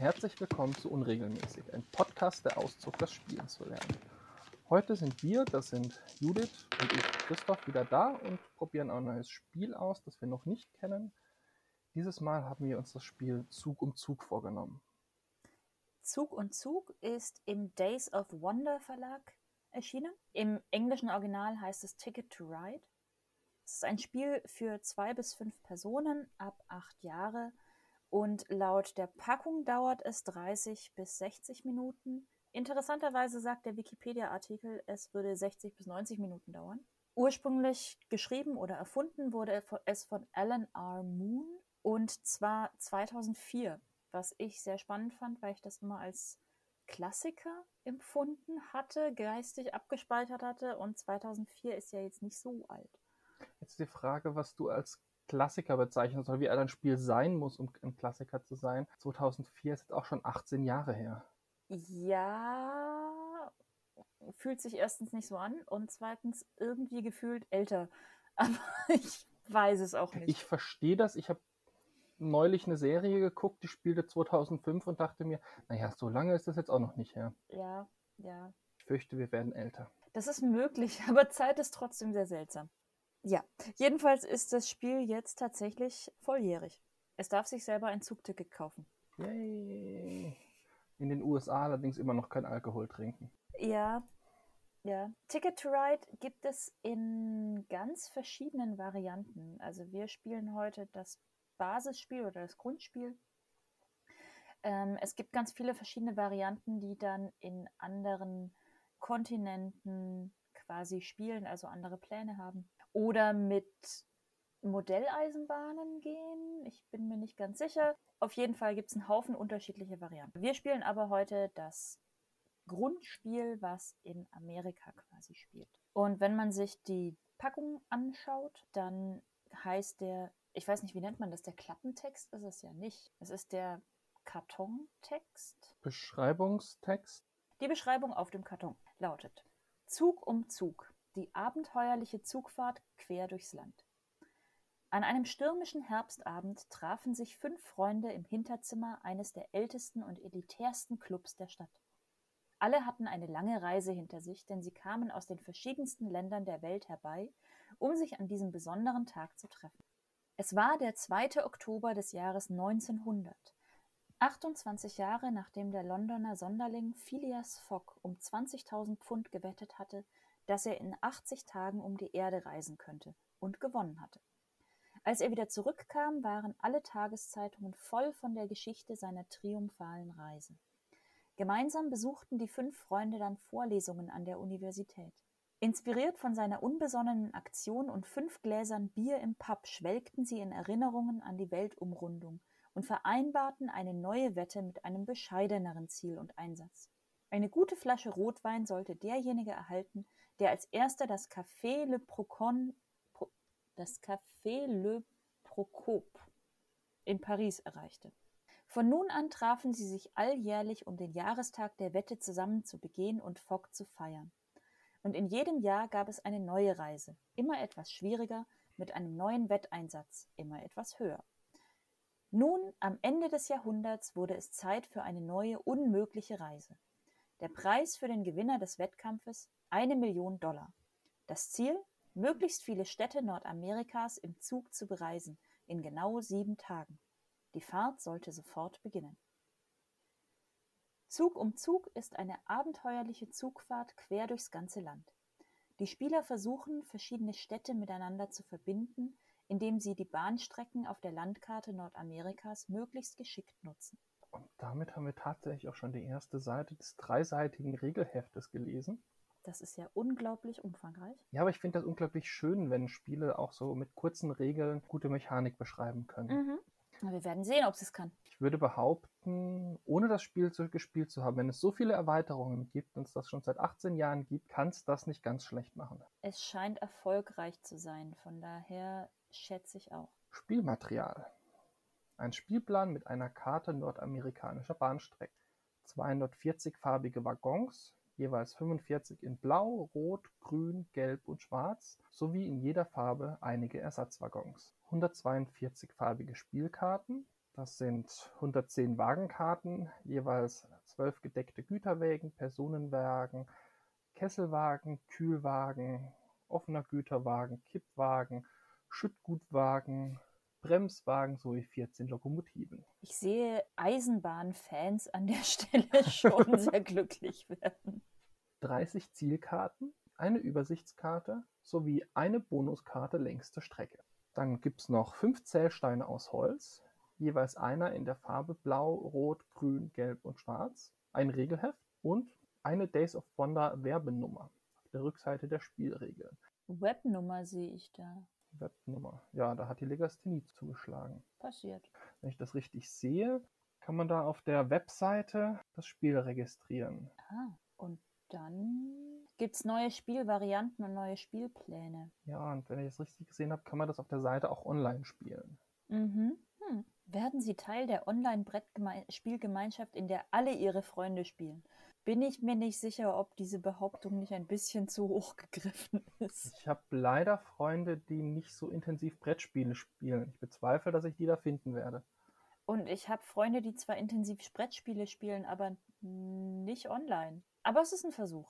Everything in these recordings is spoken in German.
herzlich willkommen zu Unregelmäßig, ein Podcast, der Auszug, das Spielen zu lernen. Heute sind wir, das sind Judith und ich, Christoph, wieder da und probieren ein neues Spiel aus, das wir noch nicht kennen. Dieses Mal haben wir uns das Spiel Zug um Zug vorgenommen. Zug und Zug ist im Days of Wonder Verlag erschienen. Im englischen Original heißt es Ticket to Ride. Es ist ein Spiel für zwei bis fünf Personen ab acht Jahre und laut der Packung dauert es 30 bis 60 Minuten. Interessanterweise sagt der Wikipedia-Artikel, es würde 60 bis 90 Minuten dauern. Ursprünglich geschrieben oder erfunden wurde es von Alan R. Moon und zwar 2004, was ich sehr spannend fand, weil ich das immer als Klassiker empfunden hatte, geistig abgespeichert hatte und 2004 ist ja jetzt nicht so alt. Jetzt die Frage, was du als Klassiker bezeichnen soll, wie ein Spiel sein muss, um ein Klassiker zu sein. 2004 ist jetzt auch schon 18 Jahre her. Ja, fühlt sich erstens nicht so an und zweitens irgendwie gefühlt älter. Aber ich weiß es auch nicht. Ich verstehe das. Ich habe neulich eine Serie geguckt, die spielte 2005 und dachte mir, naja, so lange ist das jetzt auch noch nicht her. Ja, ja. Ich fürchte, wir werden älter. Das ist möglich, aber Zeit ist trotzdem sehr seltsam. Ja, jedenfalls ist das Spiel jetzt tatsächlich volljährig. Es darf sich selber ein Zugticket kaufen. Yay. In den USA allerdings immer noch kein Alkohol trinken. Ja, ja. Ticket to Ride gibt es in ganz verschiedenen Varianten. Also wir spielen heute das Basisspiel oder das Grundspiel. Ähm, es gibt ganz viele verschiedene Varianten, die dann in anderen Kontinenten quasi spielen, also andere Pläne haben. Oder mit Modelleisenbahnen gehen. Ich bin mir nicht ganz sicher. Auf jeden Fall gibt es einen Haufen unterschiedliche Varianten. Wir spielen aber heute das Grundspiel, was in Amerika quasi spielt. Und wenn man sich die Packung anschaut, dann heißt der, ich weiß nicht, wie nennt man das, der Klappentext ist es ja nicht. Es ist der Kartontext. Beschreibungstext. Die Beschreibung auf dem Karton lautet Zug um Zug. Die abenteuerliche Zugfahrt quer durchs Land. An einem stürmischen Herbstabend trafen sich fünf Freunde im Hinterzimmer eines der ältesten und elitärsten Clubs der Stadt. Alle hatten eine lange Reise hinter sich, denn sie kamen aus den verschiedensten Ländern der Welt herbei, um sich an diesem besonderen Tag zu treffen. Es war der 2. Oktober des Jahres 1900, 28 Jahre nachdem der Londoner Sonderling Phileas Fogg um 20.000 Pfund gewettet hatte, dass er in 80 Tagen um die Erde reisen könnte und gewonnen hatte. Als er wieder zurückkam, waren alle Tageszeitungen voll von der Geschichte seiner triumphalen Reise. Gemeinsam besuchten die fünf Freunde dann Vorlesungen an der Universität. Inspiriert von seiner unbesonnenen Aktion und fünf Gläsern Bier im Pub schwelgten sie in Erinnerungen an die Weltumrundung und vereinbarten eine neue Wette mit einem bescheideneren Ziel und Einsatz. Eine gute Flasche Rotwein sollte derjenige erhalten, der als erster das Café Le Procon das Café Le Procope in Paris erreichte. Von nun an trafen sie sich alljährlich, um den Jahrestag der Wette zusammen zu begehen und Fogg zu feiern. Und in jedem Jahr gab es eine neue Reise, immer etwas schwieriger, mit einem neuen Wetteinsatz, immer etwas höher. Nun, am Ende des Jahrhunderts, wurde es Zeit für eine neue, unmögliche Reise. Der Preis für den Gewinner des Wettkampfes eine Million Dollar. Das Ziel möglichst viele Städte Nordamerikas im Zug zu bereisen, in genau sieben Tagen. Die Fahrt sollte sofort beginnen. Zug um Zug ist eine abenteuerliche Zugfahrt quer durchs ganze Land. Die Spieler versuchen, verschiedene Städte miteinander zu verbinden, indem sie die Bahnstrecken auf der Landkarte Nordamerikas möglichst geschickt nutzen. Und damit haben wir tatsächlich auch schon die erste Seite des dreiseitigen Regelheftes gelesen. Das ist ja unglaublich umfangreich. Ja, aber ich finde das unglaublich schön, wenn Spiele auch so mit kurzen Regeln gute Mechanik beschreiben können. Mhm. Wir werden sehen, ob es kann. Ich würde behaupten, ohne das Spiel zu, gespielt zu haben, wenn es so viele Erweiterungen gibt und es das schon seit 18 Jahren gibt, kann es das nicht ganz schlecht machen. Es scheint erfolgreich zu sein, von daher schätze ich auch. Spielmaterial. Ein Spielplan mit einer Karte nordamerikanischer Bahnstrecken. 240 farbige Waggons, jeweils 45 in Blau, Rot, Grün, Gelb und Schwarz sowie in jeder Farbe einige Ersatzwaggons, 142 farbige Spielkarten Das sind 110 Wagenkarten, jeweils 12 gedeckte Güterwägen, Personenwagen, Kesselwagen, Kühlwagen, offener Güterwagen, Kippwagen, Schüttgutwagen, Bremswagen sowie 14 Lokomotiven. Ich sehe Eisenbahnfans an der Stelle schon sehr glücklich werden. 30 Zielkarten, eine Übersichtskarte sowie eine Bonuskarte längste Strecke. Dann gibt es noch fünf Zählsteine aus Holz, jeweils einer in der Farbe Blau, Rot, Grün, Gelb und Schwarz, ein Regelheft und eine Days of Wonder Werbenummer auf der Rückseite der Spielregeln. Webnummer sehe ich da. Webnummer. Ja, da hat die Legasthenie zugeschlagen. Passiert. Wenn ich das richtig sehe, kann man da auf der Webseite das Spiel registrieren. Ah, und dann gibt es neue Spielvarianten und neue Spielpläne. Ja, und wenn ich es richtig gesehen habe, kann man das auf der Seite auch online spielen. Mhm. Hm. Werden Sie Teil der Online-Brettspielgemeinschaft, in der alle Ihre Freunde spielen? Bin ich mir nicht sicher, ob diese Behauptung nicht ein bisschen zu hoch gegriffen ist. Ich habe leider Freunde, die nicht so intensiv Brettspiele spielen. Ich bezweifle, dass ich die da finden werde. Und ich habe Freunde, die zwar intensiv Brettspiele spielen, aber nicht online. Aber es ist ein Versuch.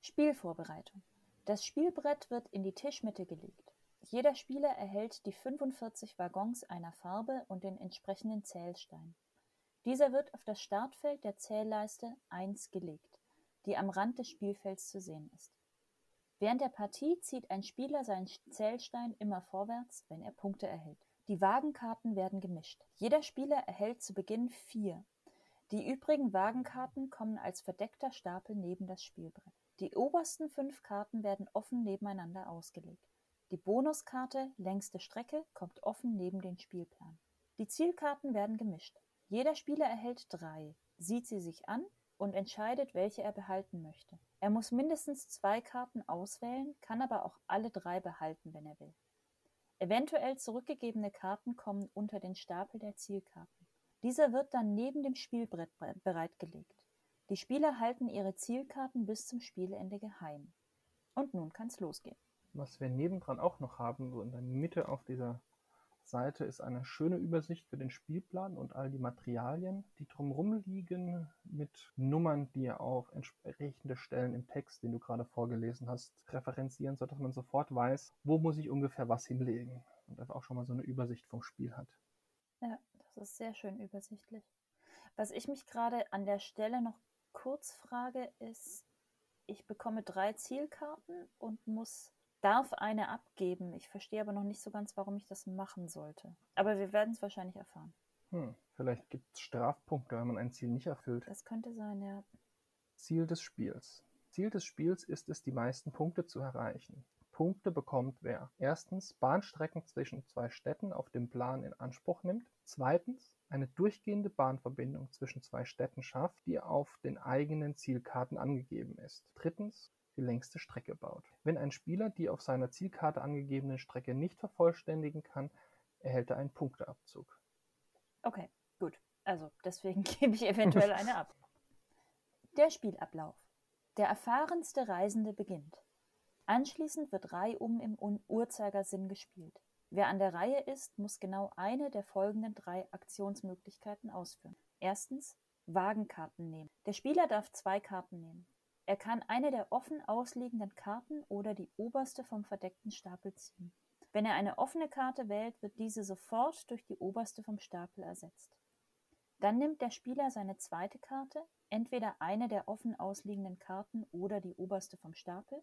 Spielvorbereitung. Das Spielbrett wird in die Tischmitte gelegt. Jeder Spieler erhält die 45 Waggons einer Farbe und den entsprechenden Zählstein. Dieser wird auf das Startfeld der Zählleiste 1 gelegt, die am Rand des Spielfelds zu sehen ist. Während der Partie zieht ein Spieler seinen Zählstein immer vorwärts, wenn er Punkte erhält. Die Wagenkarten werden gemischt. Jeder Spieler erhält zu Beginn vier. Die übrigen Wagenkarten kommen als verdeckter Stapel neben das Spielbrett. Die obersten fünf Karten werden offen nebeneinander ausgelegt. Die Bonuskarte längste Strecke kommt offen neben den Spielplan. Die Zielkarten werden gemischt. Jeder Spieler erhält drei, sieht sie sich an und entscheidet, welche er behalten möchte. Er muss mindestens zwei Karten auswählen, kann aber auch alle drei behalten, wenn er will. Eventuell zurückgegebene Karten kommen unter den Stapel der Zielkarten. Dieser wird dann neben dem Spielbrett bereitgelegt. Die Spieler halten ihre Zielkarten bis zum Spielende geheim. Und nun kann's losgehen. Was wir nebendran auch noch haben, so in der Mitte auf dieser Seite ist eine schöne Übersicht für den Spielplan und all die Materialien, die drumherum liegen, mit Nummern, die auf entsprechende Stellen im Text, den du gerade vorgelesen hast, referenzieren, sodass man sofort weiß, wo muss ich ungefähr was hinlegen und einfach auch schon mal so eine Übersicht vom Spiel hat. Ja, das ist sehr schön übersichtlich. Was ich mich gerade an der Stelle noch kurz frage, ist, ich bekomme drei Zielkarten und muss darf eine abgeben. Ich verstehe aber noch nicht so ganz, warum ich das machen sollte. Aber wir werden es wahrscheinlich erfahren. Hm, vielleicht gibt es Strafpunkte, wenn man ein Ziel nicht erfüllt. Das könnte sein, ja. Ziel des Spiels. Ziel des Spiels ist es, die meisten Punkte zu erreichen. Punkte bekommt wer erstens Bahnstrecken zwischen zwei Städten auf dem Plan in Anspruch nimmt, zweitens eine durchgehende Bahnverbindung zwischen zwei Städten schafft, die auf den eigenen Zielkarten angegeben ist, drittens die längste Strecke baut. Wenn ein Spieler die auf seiner Zielkarte angegebene Strecke nicht vervollständigen kann, erhält er einen Punkteabzug. Okay, gut. Also deswegen gebe ich eventuell eine ab. Der Spielablauf. Der erfahrenste Reisende beginnt. Anschließend wird reihum im Uhrzeigersinn gespielt. Wer an der Reihe ist, muss genau eine der folgenden drei Aktionsmöglichkeiten ausführen. Erstens Wagenkarten nehmen. Der Spieler darf zwei Karten nehmen. Er kann eine der offen ausliegenden Karten oder die oberste vom verdeckten Stapel ziehen. Wenn er eine offene Karte wählt, wird diese sofort durch die oberste vom Stapel ersetzt. Dann nimmt der Spieler seine zweite Karte, entweder eine der offen ausliegenden Karten oder die oberste vom Stapel,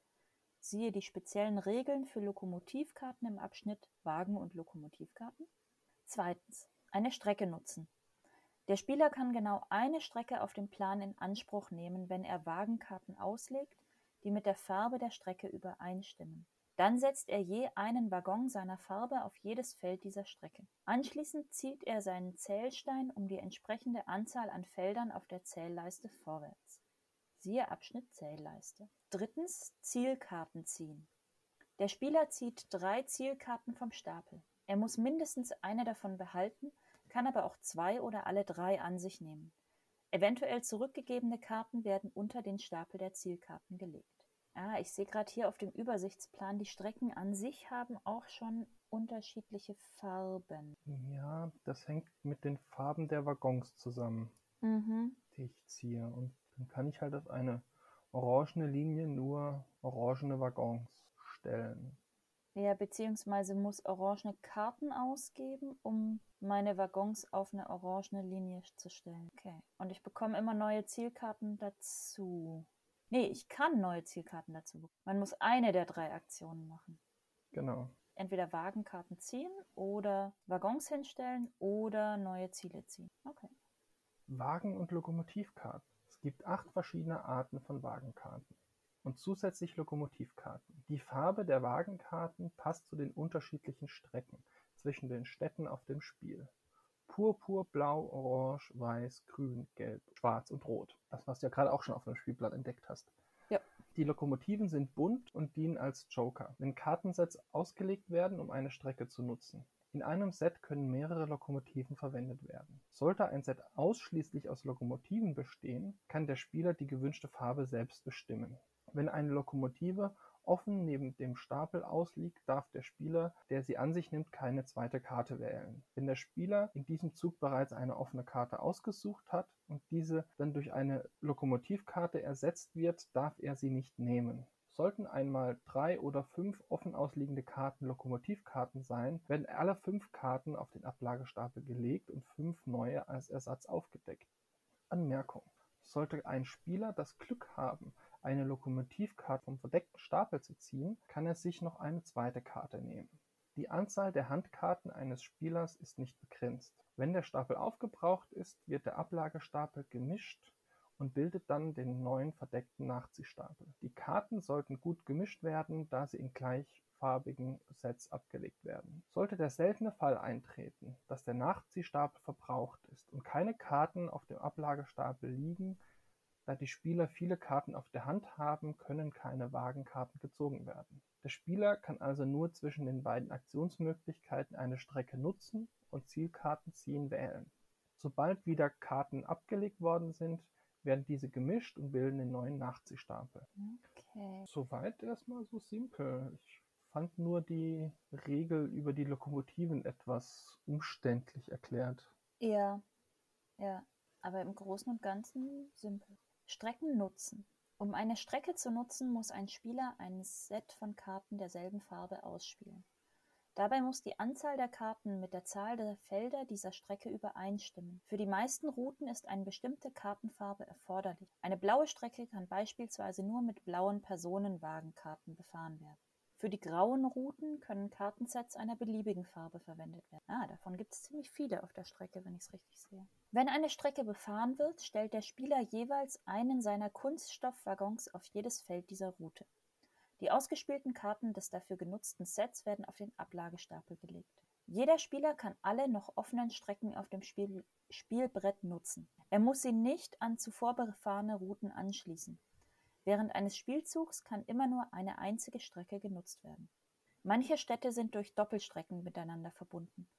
siehe die speziellen Regeln für Lokomotivkarten im Abschnitt Wagen- und Lokomotivkarten. Zweitens, eine Strecke nutzen. Der Spieler kann genau eine Strecke auf dem Plan in Anspruch nehmen, wenn er Wagenkarten auslegt, die mit der Farbe der Strecke übereinstimmen. Dann setzt er je einen Waggon seiner Farbe auf jedes Feld dieser Strecke. Anschließend zieht er seinen Zählstein um die entsprechende Anzahl an Feldern auf der Zählleiste vorwärts. Siehe Abschnitt Zählleiste. Drittens Zielkarten ziehen. Der Spieler zieht drei Zielkarten vom Stapel. Er muss mindestens eine davon behalten kann aber auch zwei oder alle drei an sich nehmen. Eventuell zurückgegebene Karten werden unter den Stapel der Zielkarten gelegt. Ah, ich sehe gerade hier auf dem Übersichtsplan, die Strecken an sich haben auch schon unterschiedliche Farben. Ja, das hängt mit den Farben der Waggons zusammen, Mhm. die ich ziehe. Und dann kann ich halt auf eine orangene Linie nur orangene Waggons stellen. Ja, beziehungsweise muss orangene Karten ausgeben, um meine Waggons auf eine orangene Linie zu stellen. Okay. Und ich bekomme immer neue Zielkarten dazu. Nee, ich kann neue Zielkarten dazu bekommen. Man muss eine der drei Aktionen machen. Genau. Entweder Wagenkarten ziehen oder Waggons hinstellen oder neue Ziele ziehen. Okay. Wagen- und Lokomotivkarten. Es gibt acht verschiedene Arten von Wagenkarten und zusätzlich Lokomotivkarten. Die Farbe der Wagenkarten passt zu den unterschiedlichen Strecken zwischen den Städten auf dem Spiel. Purpur, Blau, Orange, Weiß, Grün, Gelb, Schwarz und Rot. Das, was du ja gerade auch schon auf dem Spielblatt entdeckt hast. Ja. Die Lokomotiven sind bunt und dienen als Joker, wenn Kartensets ausgelegt werden, um eine Strecke zu nutzen. In einem Set können mehrere Lokomotiven verwendet werden. Sollte ein Set ausschließlich aus Lokomotiven bestehen, kann der Spieler die gewünschte Farbe selbst bestimmen. Wenn eine Lokomotive offen neben dem Stapel ausliegt, darf der Spieler, der sie an sich nimmt, keine zweite Karte wählen. Wenn der Spieler in diesem Zug bereits eine offene Karte ausgesucht hat und diese dann durch eine Lokomotivkarte ersetzt wird, darf er sie nicht nehmen. Sollten einmal drei oder fünf offen ausliegende Karten Lokomotivkarten sein, werden alle fünf Karten auf den Ablagestapel gelegt und fünf neue als Ersatz aufgedeckt. Anmerkung: Sollte ein Spieler das Glück haben, eine Lokomotivkarte vom verdeckten Stapel zu ziehen, kann er sich noch eine zweite Karte nehmen. Die Anzahl der Handkarten eines Spielers ist nicht begrenzt. Wenn der Stapel aufgebraucht ist, wird der Ablagestapel gemischt und bildet dann den neuen verdeckten Nachziehstapel. Die Karten sollten gut gemischt werden, da sie in gleichfarbigen Sets abgelegt werden. Sollte der seltene Fall eintreten, dass der Nachziehstapel verbraucht ist und keine Karten auf dem Ablagestapel liegen, da die Spieler viele Karten auf der Hand haben, können keine Wagenkarten gezogen werden. Der Spieler kann also nur zwischen den beiden Aktionsmöglichkeiten eine Strecke nutzen und Zielkarten ziehen wählen. Sobald wieder Karten abgelegt worden sind, werden diese gemischt und bilden den neuen Nachziehstapel. Okay. Soweit erstmal so simpel. Ich fand nur die Regel über die Lokomotiven etwas umständlich erklärt. Ja, ja, aber im Großen und Ganzen simpel. Strecken nutzen. Um eine Strecke zu nutzen, muss ein Spieler ein Set von Karten derselben Farbe ausspielen. Dabei muss die Anzahl der Karten mit der Zahl der Felder dieser Strecke übereinstimmen. Für die meisten Routen ist eine bestimmte Kartenfarbe erforderlich. Eine blaue Strecke kann beispielsweise nur mit blauen Personenwagenkarten befahren werden. Für die grauen Routen können Kartensets einer beliebigen Farbe verwendet werden. Ah, davon gibt es ziemlich viele auf der Strecke, wenn ich es richtig sehe. Wenn eine Strecke befahren wird, stellt der Spieler jeweils einen seiner Kunststoffwaggons auf jedes Feld dieser Route. Die ausgespielten Karten des dafür genutzten Sets werden auf den Ablagestapel gelegt. Jeder Spieler kann alle noch offenen Strecken auf dem Spiel Spielbrett nutzen. Er muss sie nicht an zuvor befahrene Routen anschließen. Während eines Spielzugs kann immer nur eine einzige Strecke genutzt werden. Manche Städte sind durch Doppelstrecken miteinander verbunden.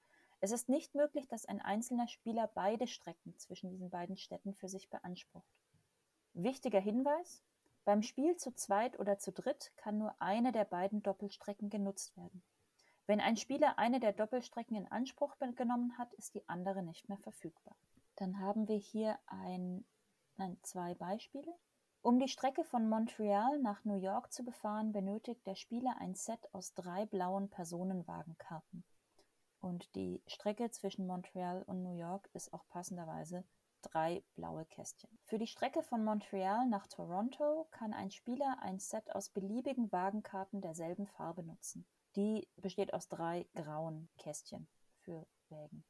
Es ist nicht möglich, dass ein einzelner Spieler beide Strecken zwischen diesen beiden Städten für sich beansprucht. Wichtiger Hinweis: Beim Spiel zu zweit oder zu dritt kann nur eine der beiden Doppelstrecken genutzt werden. Wenn ein Spieler eine der Doppelstrecken in Anspruch genommen hat, ist die andere nicht mehr verfügbar. Dann haben wir hier ein, nein, zwei Beispiele. Um die Strecke von Montreal nach New York zu befahren, benötigt der Spieler ein Set aus drei blauen Personenwagenkarten. Und die Strecke zwischen Montreal und New York ist auch passenderweise drei blaue Kästchen. Für die Strecke von Montreal nach Toronto kann ein Spieler ein Set aus beliebigen Wagenkarten derselben Farbe nutzen. Die besteht aus drei grauen Kästchen für Wägen.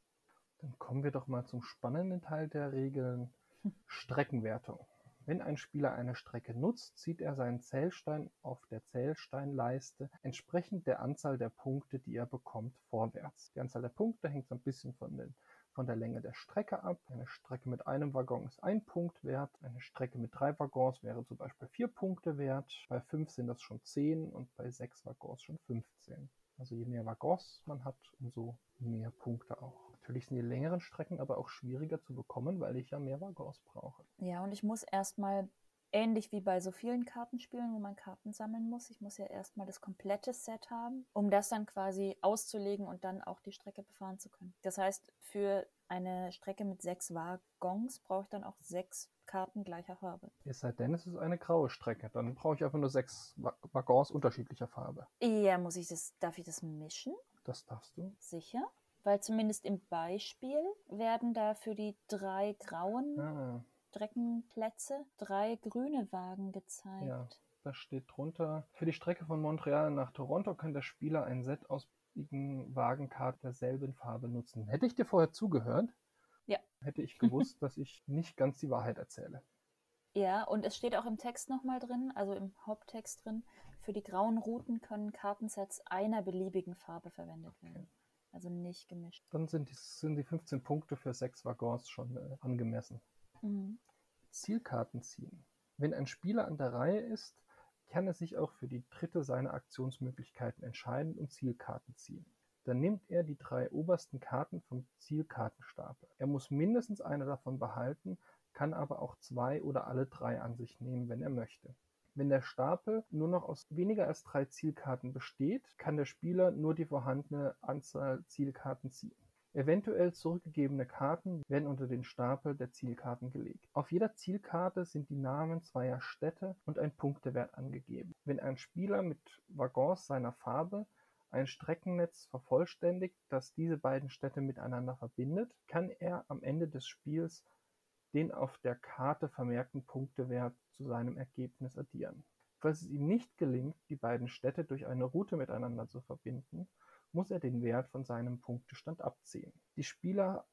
Dann kommen wir doch mal zum spannenden Teil der Regeln. Streckenwertung. Wenn ein Spieler eine Strecke nutzt, zieht er seinen Zählstein auf der Zählsteinleiste entsprechend der Anzahl der Punkte, die er bekommt, vorwärts. Die Anzahl der Punkte hängt so ein bisschen von, den, von der Länge der Strecke ab. Eine Strecke mit einem Waggon ist ein Punkt wert. Eine Strecke mit drei Waggons wäre zum Beispiel vier Punkte wert. Bei fünf sind das schon zehn und bei sechs Waggons schon 15. Also je mehr Waggons man hat, umso mehr Punkte auch. Natürlich sind die längeren Strecken aber auch schwieriger zu bekommen, weil ich ja mehr Waggons brauche. Ja, und ich muss erstmal ähnlich wie bei so vielen Kartenspielen, wo man Karten sammeln muss. Ich muss ja erstmal das komplette Set haben, um das dann quasi auszulegen und dann auch die Strecke befahren zu können. Das heißt, für eine Strecke mit sechs Waggons brauche ich dann auch sechs Karten gleicher Farbe. Es sei denn, es ist eine graue Strecke. Dann brauche ich einfach nur sechs Waggons unterschiedlicher Farbe. Ja, muss ich das, darf ich das mischen? Das darfst du. Sicher? Weil zumindest im Beispiel werden da für die drei grauen Ah, Streckenplätze drei grüne Wagen gezeigt. ja, da steht drunter. Für die Strecke von Montreal nach Toronto kann der Spieler ein Set aus beliebigen Wagenkarten derselben Farbe nutzen. Hätte ich dir vorher zugehört, Ja. hätte ich gewusst, dass ich nicht ganz die Wahrheit erzähle. Ja, und es steht auch im Text nochmal drin, also im Haupttext drin, für die grauen Routen können Kartensets einer beliebigen Farbe verwendet werden. Also nicht gemischt. Dann sind die, sind die 15 Punkte für sechs Waggons schon äh, angemessen. Mhm. Zielkarten ziehen. Wenn ein Spieler an der Reihe ist, kann er sich auch für die dritte seiner Aktionsmöglichkeiten entscheiden und Zielkarten ziehen. Dann nimmt er die drei obersten Karten vom Zielkartenstapel. Er muss mindestens eine davon behalten, kann aber auch zwei oder alle drei an sich nehmen, wenn er möchte. Wenn der Stapel nur noch aus weniger als drei Zielkarten besteht, kann der Spieler nur die vorhandene Anzahl Zielkarten ziehen. Eventuell zurückgegebene Karten werden unter den Stapel der Zielkarten gelegt. Auf jeder Zielkarte sind die Namen zweier Städte und ein Punktewert angegeben. Wenn ein Spieler mit Waggons seiner Farbe ein Streckennetz vervollständigt, das diese beiden Städte miteinander verbindet, kann er am Ende des Spiels den auf der Karte vermerkten Punktewert zu seinem Ergebnis addieren. Falls es ihm nicht gelingt, die beiden Städte durch eine Route miteinander zu verbinden, muss er den Wert von seinem Punktestand abziehen. Die Spieler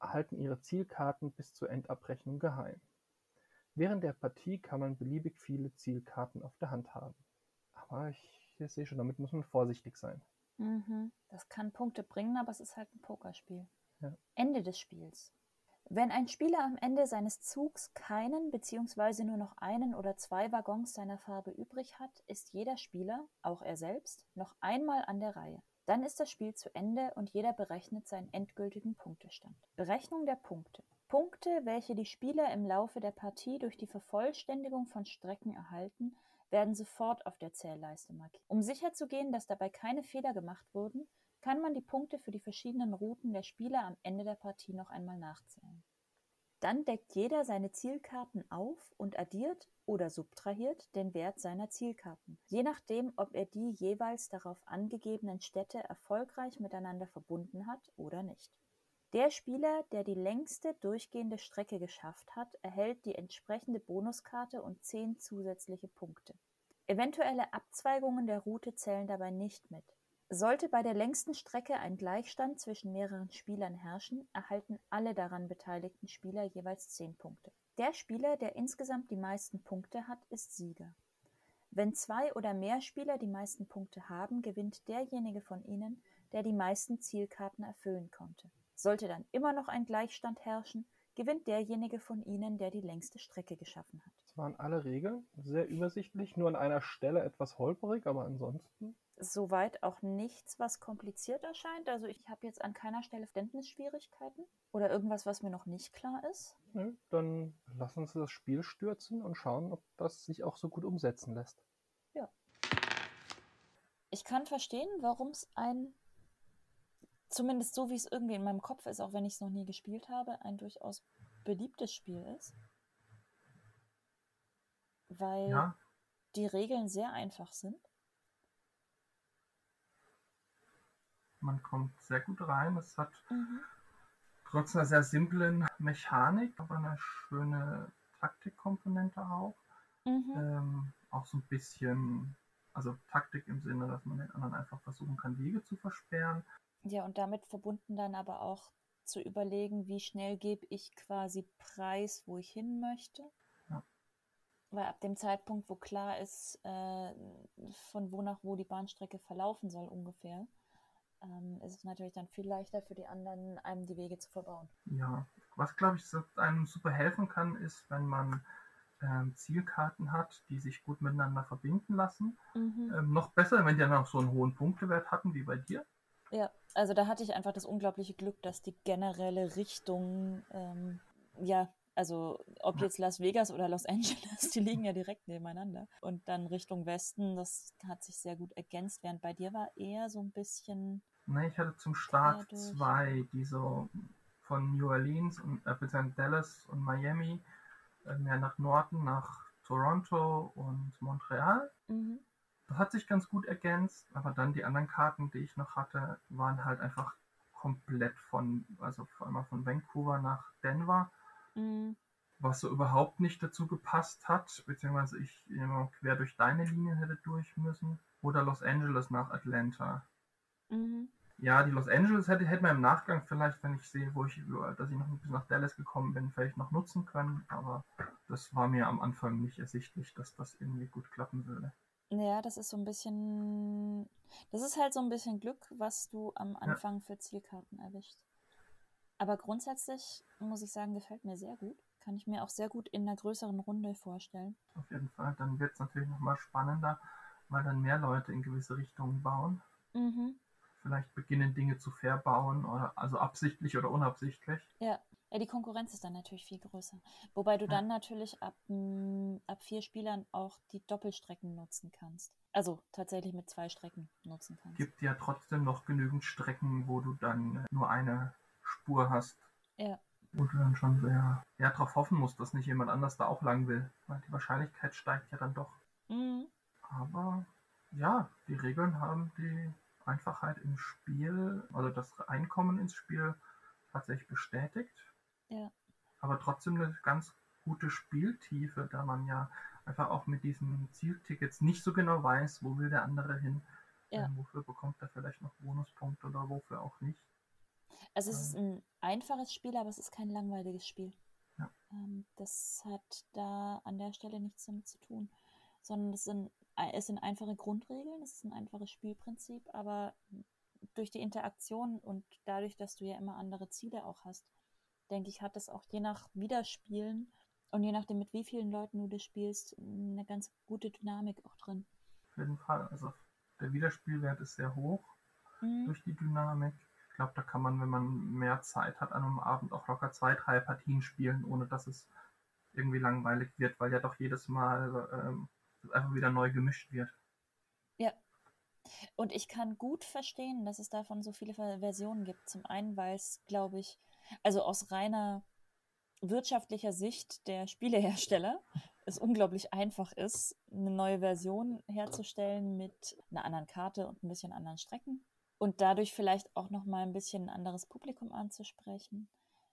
halten ihre Zielkarten bis zur Endabrechnung geheim. Während der Partie kann man beliebig viele Zielkarten auf der Hand haben. Aber ich, ich sehe schon, damit muss man vorsichtig sein. Mhm. Das kann Punkte bringen, aber es ist halt ein Pokerspiel. Ja. Ende des Spiels. Wenn ein Spieler am Ende seines Zugs keinen bzw. nur noch einen oder zwei Waggons seiner Farbe übrig hat, ist jeder Spieler, auch er selbst, noch einmal an der Reihe. Dann ist das Spiel zu Ende und jeder berechnet seinen endgültigen Punktestand. Berechnung der Punkte. Punkte, welche die Spieler im Laufe der Partie durch die Vervollständigung von Strecken erhalten, werden sofort auf der Zählleiste markiert. Um sicherzugehen, dass dabei keine Fehler gemacht wurden, kann man die Punkte für die verschiedenen Routen der Spieler am Ende der Partie noch einmal nachzählen. Dann deckt jeder seine Zielkarten auf und addiert oder subtrahiert den Wert seiner Zielkarten, je nachdem, ob er die jeweils darauf angegebenen Städte erfolgreich miteinander verbunden hat oder nicht. Der Spieler, der die längste durchgehende Strecke geschafft hat, erhält die entsprechende Bonuskarte und 10 zusätzliche Punkte. Eventuelle Abzweigungen der Route zählen dabei nicht mit. Sollte bei der längsten Strecke ein Gleichstand zwischen mehreren Spielern herrschen, erhalten alle daran beteiligten Spieler jeweils 10 Punkte. Der Spieler, der insgesamt die meisten Punkte hat, ist Sieger. Wenn zwei oder mehr Spieler die meisten Punkte haben, gewinnt derjenige von ihnen, der die meisten Zielkarten erfüllen konnte. Sollte dann immer noch ein Gleichstand herrschen, gewinnt derjenige von ihnen, der die längste Strecke geschaffen hat. Waren alle Regeln, sehr übersichtlich, nur an einer Stelle etwas holperig, aber ansonsten Soweit auch nichts, was kompliziert erscheint. Also ich habe jetzt an keiner Stelle Verständnisschwierigkeiten oder irgendwas, was mir noch nicht klar ist. Nö, dann lass uns das Spiel stürzen und schauen, ob das sich auch so gut umsetzen lässt. Ich kann verstehen, warum es ein, zumindest so wie es irgendwie in meinem Kopf ist, auch wenn ich es noch nie gespielt habe, ein durchaus beliebtes Spiel ist. Weil Ja, die Regeln sehr einfach sind. man kommt sehr gut rein. Es hat trotz einer sehr simplen Mechanik, aber eine schöne Taktikkomponente auch. Mhm. Ähm, auch so ein bisschen, also Taktik im Sinne, dass man den anderen einfach versuchen kann, Wege zu versperren. Ja, und damit verbunden dann aber auch zu überlegen, wie schnell gebe ich quasi Preis, wo ich hin möchte. Weil ab dem Zeitpunkt, wo klar ist, äh, von wo nach wo die Bahnstrecke verlaufen soll ungefähr, ähm, ist es natürlich dann viel leichter für die anderen, einem die Wege zu verbauen. Ja, was glaube ich einem super helfen kann, ist, wenn man ähm, Zielkarten hat, die sich gut miteinander verbinden lassen. Ähm, noch besser, wenn die dann auch so einen hohen Punktewert hatten wie bei dir. Ja, also da hatte ich einfach das unglaubliche Glück, dass die generelle Richtung, ähm, ja, Also ob jetzt Las Vegas oder Los Angeles, die liegen ja direkt nebeneinander. Und dann Richtung Westen, das hat sich sehr gut ergänzt, während bei dir war eher so ein bisschen. Ne, ich hatte zum Start zwei, die so von New Orleans und äh, Dallas und Miami äh, mehr nach Norden, nach Toronto und Montreal. Mhm. Das hat sich ganz gut ergänzt, aber dann die anderen Karten, die ich noch hatte, waren halt einfach komplett von, also vor allem von Vancouver nach Denver, mhm. was so überhaupt nicht dazu gepasst hat, beziehungsweise ich immer quer durch deine Linien hätte durch müssen, oder Los Angeles nach Atlanta. Mhm. Ja, die Los Angeles hätte, hätte man im Nachgang vielleicht, wenn ich sehe, wo ich, dass ich noch bis nach Dallas gekommen bin, vielleicht noch nutzen können, aber das war mir am Anfang nicht ersichtlich, dass das irgendwie gut klappen würde. Ja, das ist so ein bisschen, das ist halt so ein bisschen Glück, was du am Anfang ja. für Zielkarten erwischt. Aber grundsätzlich muss ich sagen, gefällt mir sehr gut. Kann ich mir auch sehr gut in einer größeren Runde vorstellen. Auf jeden Fall. Dann wird es natürlich nochmal spannender, weil dann mehr Leute in gewisse Richtungen bauen. Mhm. Vielleicht beginnen Dinge zu verbauen, oder also absichtlich oder unabsichtlich. Ja. Ja, die Konkurrenz ist dann natürlich viel größer. Wobei du ja. dann natürlich ab, ab vier Spielern auch die Doppelstrecken nutzen kannst. Also tatsächlich mit zwei Strecken nutzen kannst. Gibt ja trotzdem noch genügend Strecken, wo du dann nur eine Spur hast. Ja. Wo du dann schon sehr, sehr darauf hoffen musst, dass nicht jemand anders da auch lang will. Weil die Wahrscheinlichkeit steigt ja dann doch. Mhm. Aber ja, die Regeln haben die Einfachheit im Spiel, also das Einkommen ins Spiel tatsächlich bestätigt. Ja. Aber trotzdem eine ganz gute Spieltiefe, da man ja einfach auch mit diesen Zieltickets nicht so genau weiß, wo will der andere hin. Ja. Ähm, wofür bekommt er vielleicht noch Bonuspunkte oder wofür auch nicht. Also es ist ein einfaches Spiel, aber es ist kein langweiliges Spiel. Ja. Ähm, das hat da an der Stelle nichts damit zu tun, sondern es sind, es sind einfache Grundregeln, es ist ein einfaches Spielprinzip, aber durch die Interaktion und dadurch, dass du ja immer andere Ziele auch hast, denke ich, hat es auch je nach Wiederspielen und je nachdem, mit wie vielen Leuten du das spielst, eine ganz gute Dynamik auch drin. Auf jeden Fall. Also der Wiederspielwert ist sehr hoch mhm. durch die Dynamik. Glaube, da kann man, wenn man mehr Zeit hat an einem Abend, auch locker zwei, drei Partien spielen, ohne dass es irgendwie langweilig wird, weil ja doch jedes Mal ähm, einfach wieder neu gemischt wird. Ja. Und ich kann gut verstehen, dass es davon so viele Versionen gibt. Zum einen, weil es, glaube ich, also aus reiner wirtschaftlicher Sicht der Spielehersteller es unglaublich einfach ist, eine neue Version herzustellen mit einer anderen Karte und ein bisschen anderen Strecken und dadurch vielleicht auch noch mal ein bisschen ein anderes Publikum anzusprechen.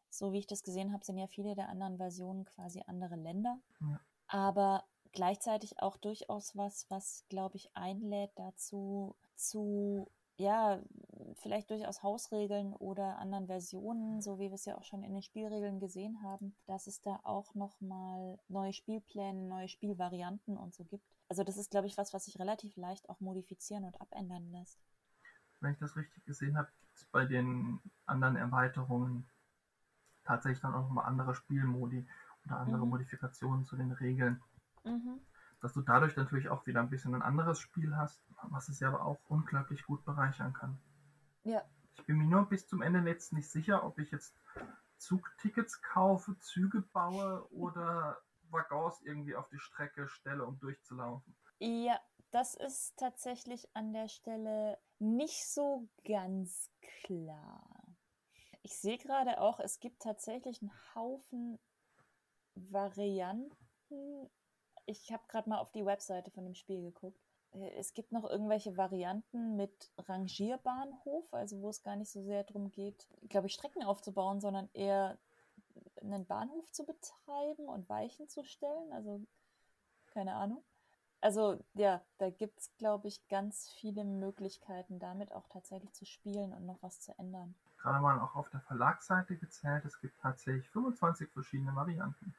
So wie ich das gesehen habe, sind ja viele der anderen Versionen quasi andere Länder, ja. aber gleichzeitig auch durchaus was, was glaube ich einlädt dazu zu ja, vielleicht durchaus Hausregeln oder anderen Versionen, so wie wir es ja auch schon in den Spielregeln gesehen haben, dass es da auch nochmal neue Spielpläne, neue Spielvarianten und so gibt. Also das ist, glaube ich, was, was sich relativ leicht auch modifizieren und abändern lässt. Wenn ich das richtig gesehen habe, gibt es bei den anderen Erweiterungen tatsächlich dann auch nochmal andere Spielmodi oder andere mhm. Modifikationen zu den Regeln. Mhm dass du dadurch natürlich auch wieder ein bisschen ein anderes Spiel hast, was es ja aber auch unglaublich gut bereichern kann. Ja. Ich bin mir nur bis zum Ende jetzt nicht sicher, ob ich jetzt Zugtickets kaufe, Züge baue oder Waggons irgendwie auf die Strecke stelle, um durchzulaufen. Ja, das ist tatsächlich an der Stelle nicht so ganz klar. Ich sehe gerade auch, es gibt tatsächlich einen Haufen Varianten ich habe gerade mal auf die Webseite von dem Spiel geguckt. Äh, es gibt noch irgendwelche Varianten mit Rangierbahnhof, also wo es gar nicht so sehr darum geht, glaube ich, Strecken aufzubauen, sondern eher einen Bahnhof zu betreiben und Weichen zu stellen. Also keine Ahnung. Also ja, da gibt es, glaube ich, ganz viele Möglichkeiten, damit auch tatsächlich zu spielen und noch was zu ändern. Gerade mal auch auf der Verlagsseite gezählt, es gibt tatsächlich 25 verschiedene Varianten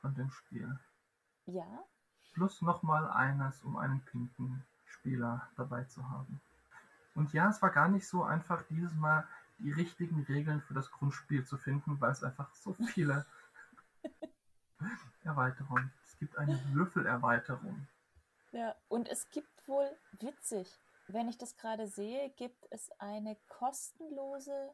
von dem Spiel. Ja. Plus nochmal eines, um einen pinken Spieler dabei zu haben. Und ja, es war gar nicht so einfach, dieses Mal die richtigen Regeln für das Grundspiel zu finden, weil es einfach so viele Erweiterungen gibt. Es gibt eine Würfelerweiterung. Ja, und es gibt wohl, witzig, wenn ich das gerade sehe, gibt es eine kostenlose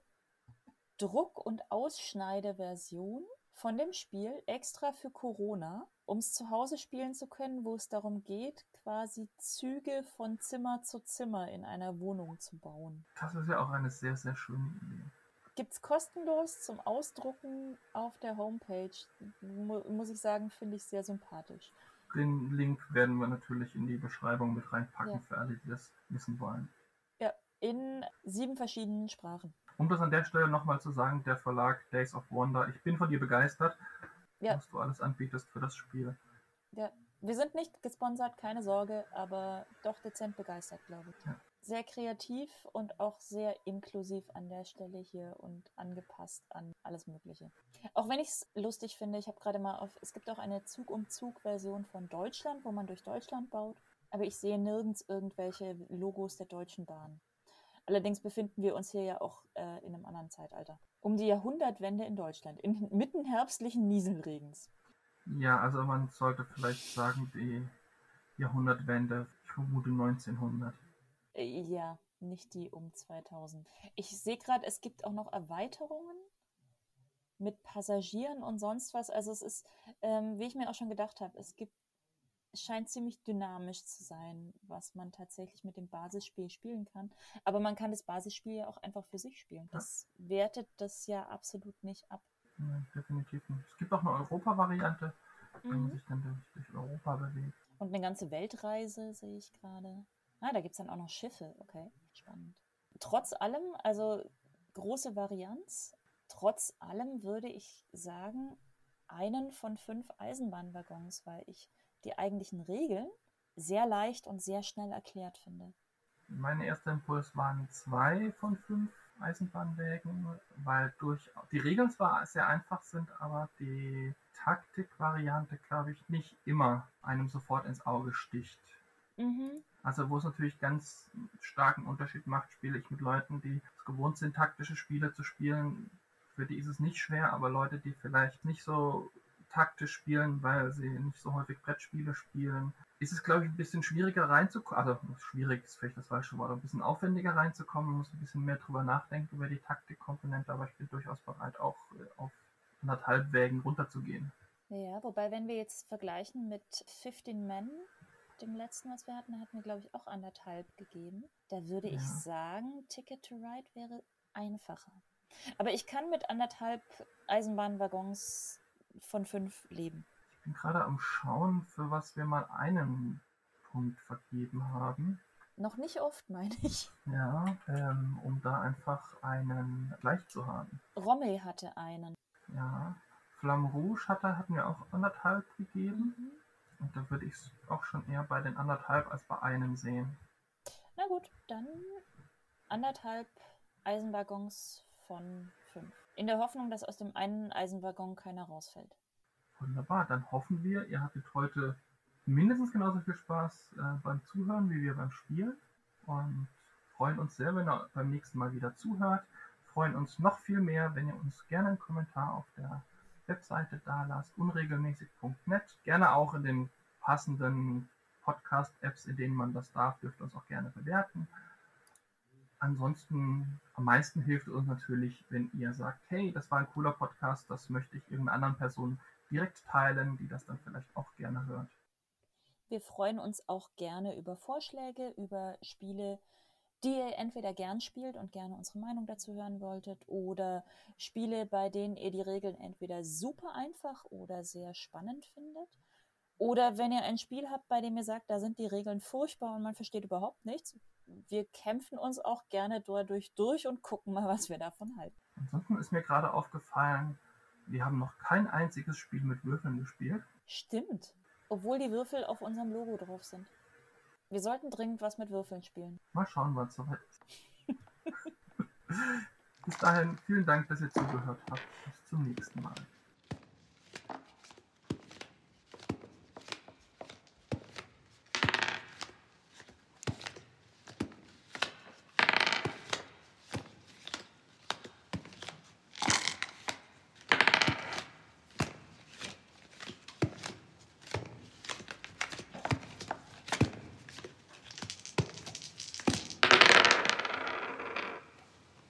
Druck- und Ausschneideversion von dem Spiel extra für Corona, um es zu Hause spielen zu können, wo es darum geht, quasi Züge von Zimmer zu Zimmer in einer Wohnung zu bauen. Das ist ja auch eine sehr, sehr schöne Idee. Gibt es kostenlos zum Ausdrucken auf der Homepage. Mu muss ich sagen, finde ich sehr sympathisch. Den Link werden wir natürlich in die Beschreibung mit reinpacken Ja. für alle, die das wissen wollen. Ja, in sieben verschiedenen Sprachen. Um das an der Stelle nochmal zu sagen, der Verlag Days of Wonder, ich bin von dir begeistert, Ja. was du alles anbietest für das Spiel. Ja, wir sind nicht gesponsert, keine Sorge, aber doch dezent begeistert, glaube ich. Ja. Sehr kreativ und auch sehr inklusiv an der Stelle hier und angepasst an alles Mögliche. Auch wenn ich es lustig finde, ich habe gerade mal auf, es gibt auch eine Zug-um-Zug-Version von Deutschland, wo man durch Deutschland baut, aber ich sehe nirgends irgendwelche Logos der Deutschen Bahn. Allerdings befinden wir uns hier ja auch äh, in einem anderen Zeitalter. Um die Jahrhundertwende in Deutschland, inmitten herbstlichen Nieselregens. Ja, also man sollte vielleicht sagen, die Jahrhundertwende, ich vermute 1900. Ja, nicht die um 2000. Ich sehe gerade, es gibt auch noch Erweiterungen mit Passagieren und sonst was. Also es ist, ähm, wie ich mir auch schon gedacht habe, es gibt, es scheint ziemlich dynamisch zu sein, was man tatsächlich mit dem Basisspiel spielen kann. Aber man kann das Basisspiel ja auch einfach für sich spielen. Das wertet das ja absolut nicht ab. Ja, definitiv nicht. Es gibt auch eine Europa-Variante, wenn man Mhm. sich dann durch, durch Europa bewegt. Und eine ganze Weltreise sehe ich gerade. Ah, da gibt es dann auch noch Schiffe. Okay, spannend. Trotz allem, also große Varianz, trotz allem würde ich sagen, einen von fünf Eisenbahnwaggons, weil ich die eigentlichen Regeln sehr leicht und sehr schnell erklärt finde. Mein erster Impuls waren zwei von fünf Eisenbahnwägen, weil durch die Regeln zwar sehr einfach sind, aber die Taktikvariante, glaube ich, nicht immer einem sofort ins Auge sticht. Mhm. Also wo es natürlich ganz starken Unterschied macht, spiele ich mit Leuten, die es gewohnt sind, taktische Spiele zu spielen. Für die ist es nicht schwer, aber Leute, die vielleicht nicht so taktisch spielen, weil sie nicht so häufig Brettspiele spielen, ist es, glaube ich, ein bisschen schwieriger reinzukommen. Also schwierig ist vielleicht das falsche Wort, ein bisschen aufwendiger reinzukommen. Man muss ein bisschen mehr drüber nachdenken über die Taktikkomponente, aber ich bin durchaus bereit, auch äh, auf anderthalb Wägen runterzugehen. Ja, wobei, wenn wir jetzt vergleichen mit 15 Men, dem letzten, was wir hatten, hatten wir, glaube ich, auch anderthalb gegeben. Da würde ich Ja. sagen, Ticket to Ride wäre einfacher. Aber ich kann mit anderthalb Eisenbahnwaggons von fünf leben. Ich bin gerade am Schauen, für was wir mal einen Punkt vergeben haben. Noch nicht oft, meine ich. Ja, ähm, um da einfach einen Gleich zu haben. Rommel hatte einen. Ja, Flamme Rouge hatte, hatten wir auch anderthalb gegeben. Mhm. Und da würde ich schon eher bei den anderthalb als bei einem sehen. Na gut, dann anderthalb Eisenwaggons von fünf. In der Hoffnung, dass aus dem einen Eisenwaggon keiner rausfällt. Wunderbar, dann hoffen wir, ihr hattet heute mindestens genauso viel Spaß äh, beim Zuhören wie wir beim Spielen. Und freuen uns sehr, wenn ihr beim nächsten Mal wieder zuhört. Freuen uns noch viel mehr, wenn ihr uns gerne einen Kommentar auf der Webseite da lasst, unregelmäßig.net. Gerne auch in den passenden Podcast-Apps, in denen man das darf, dürft ihr uns auch gerne bewerten. Ansonsten am meisten hilft es uns natürlich, wenn ihr sagt, hey, das war ein cooler Podcast, das möchte ich irgendeiner anderen Person direkt teilen, die das dann vielleicht auch gerne hört. Wir freuen uns auch gerne über Vorschläge, über Spiele, die ihr entweder gern spielt und gerne unsere Meinung dazu hören wolltet oder Spiele, bei denen ihr die Regeln entweder super einfach oder sehr spannend findet. Oder wenn ihr ein Spiel habt, bei dem ihr sagt, da sind die Regeln furchtbar und man versteht überhaupt nichts. Wir kämpfen uns auch gerne dadurch durch und gucken mal, was wir davon halten. Ansonsten ist mir gerade aufgefallen, wir haben noch kein einziges Spiel mit Würfeln gespielt. Stimmt. Obwohl die Würfel auf unserem Logo drauf sind. Wir sollten dringend was mit Würfeln spielen. Mal schauen, wann es soweit ist. Bis dahin, vielen Dank, dass ihr zugehört habt. Bis zum nächsten Mal.